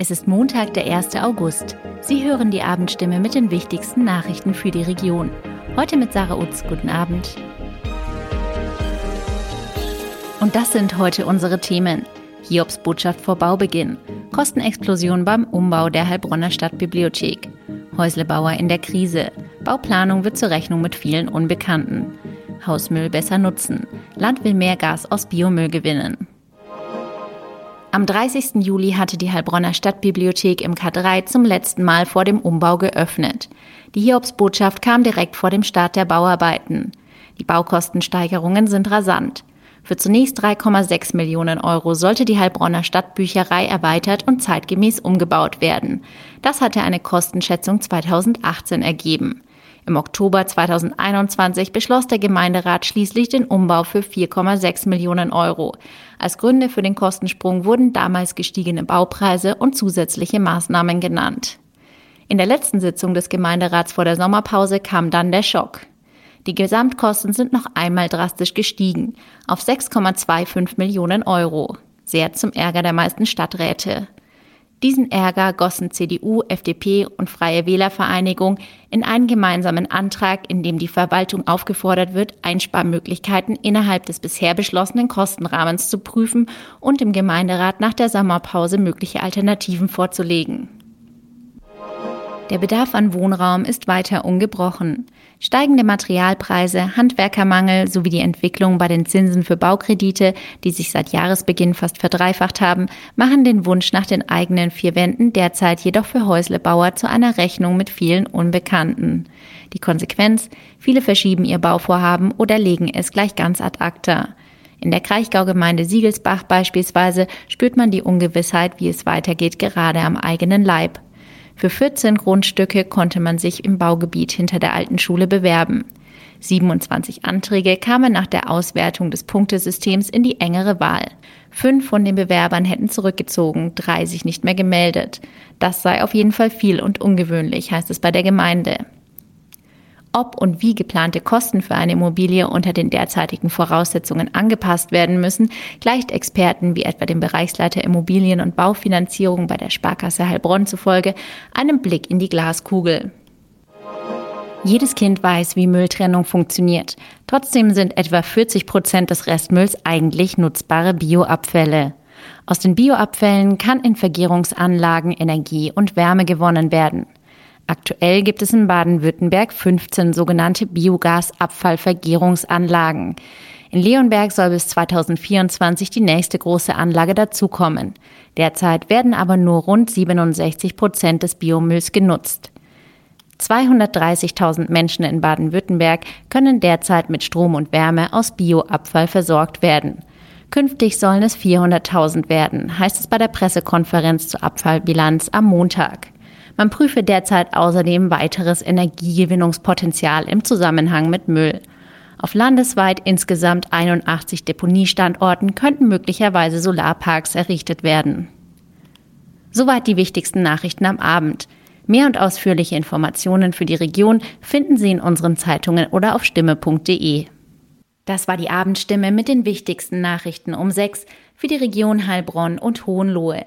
Es ist Montag, der 1. August. Sie hören die Abendstimme mit den wichtigsten Nachrichten für die Region. Heute mit Sarah Utz. Guten Abend. Und das sind heute unsere Themen. Hiobs Botschaft vor Baubeginn. Kostenexplosion beim Umbau der Heilbronner Stadtbibliothek. Häuslebauer in der Krise. Bauplanung wird zur Rechnung mit vielen Unbekannten. Hausmüll besser nutzen. Land will mehr Gas aus Biomüll gewinnen. Am 30. Juli hatte die Heilbronner Stadtbibliothek im K3 zum letzten Mal vor dem Umbau geöffnet. Die Hiobsbotschaft kam direkt vor dem Start der Bauarbeiten. Die Baukostensteigerungen sind rasant. Für zunächst 3,6 Millionen Euro sollte die Heilbronner Stadtbücherei erweitert und zeitgemäß umgebaut werden. Das hatte eine Kostenschätzung 2018 ergeben. Im Oktober 2021 beschloss der Gemeinderat schließlich den Umbau für 4,6 Millionen Euro. Als Gründe für den Kostensprung wurden damals gestiegene Baupreise und zusätzliche Maßnahmen genannt. In der letzten Sitzung des Gemeinderats vor der Sommerpause kam dann der Schock. Die Gesamtkosten sind noch einmal drastisch gestiegen auf 6,25 Millionen Euro. Sehr zum Ärger der meisten Stadträte. Diesen Ärger gossen CDU, FDP und Freie Wählervereinigung in einen gemeinsamen Antrag, in dem die Verwaltung aufgefordert wird, Einsparmöglichkeiten innerhalb des bisher beschlossenen Kostenrahmens zu prüfen und im Gemeinderat nach der Sommerpause mögliche Alternativen vorzulegen. Der Bedarf an Wohnraum ist weiter ungebrochen. Steigende Materialpreise, Handwerkermangel sowie die Entwicklung bei den Zinsen für Baukredite, die sich seit Jahresbeginn fast verdreifacht haben, machen den Wunsch nach den eigenen vier Wänden derzeit jedoch für Häuslebauer zu einer Rechnung mit vielen Unbekannten. Die Konsequenz? Viele verschieben ihr Bauvorhaben oder legen es gleich ganz ad acta. In der Kraichgau-Gemeinde Siegelsbach beispielsweise spürt man die Ungewissheit, wie es weitergeht, gerade am eigenen Leib. Für 14 Grundstücke konnte man sich im Baugebiet hinter der alten Schule bewerben. 27 Anträge kamen nach der Auswertung des Punktesystems in die engere Wahl. Fünf von den Bewerbern hätten zurückgezogen, drei sich nicht mehr gemeldet. Das sei auf jeden Fall viel und ungewöhnlich, heißt es bei der Gemeinde. Ob und wie geplante Kosten für eine Immobilie unter den derzeitigen Voraussetzungen angepasst werden müssen, gleicht Experten wie etwa dem Bereichsleiter Immobilien- und Baufinanzierung bei der Sparkasse Heilbronn zufolge einem Blick in die Glaskugel. Jedes Kind weiß, wie Mülltrennung funktioniert. Trotzdem sind etwa 40 Prozent des Restmülls eigentlich nutzbare Bioabfälle. Aus den Bioabfällen kann in Vergärungsanlagen Energie und Wärme gewonnen werden. Aktuell gibt es in Baden-Württemberg 15 sogenannte Biogasabfallvergärungsanlagen. In Leonberg soll bis 2024 die nächste große Anlage dazukommen. Derzeit werden aber nur rund 67 Prozent des Biomülls genutzt. 230.000 Menschen in Baden-Württemberg können derzeit mit Strom und Wärme aus Bioabfall versorgt werden. Künftig sollen es 400.000 werden, heißt es bei der Pressekonferenz zur Abfallbilanz am Montag. Man prüfe derzeit außerdem weiteres Energiegewinnungspotenzial im Zusammenhang mit Müll. Auf landesweit insgesamt 81 Deponiestandorten könnten möglicherweise Solarparks errichtet werden. Soweit die wichtigsten Nachrichten am Abend. Mehr und ausführliche Informationen für die Region finden Sie in unseren Zeitungen oder auf stimme.de. Das war die Abendstimme mit den wichtigsten Nachrichten um sechs für die Region Heilbronn und Hohenlohe.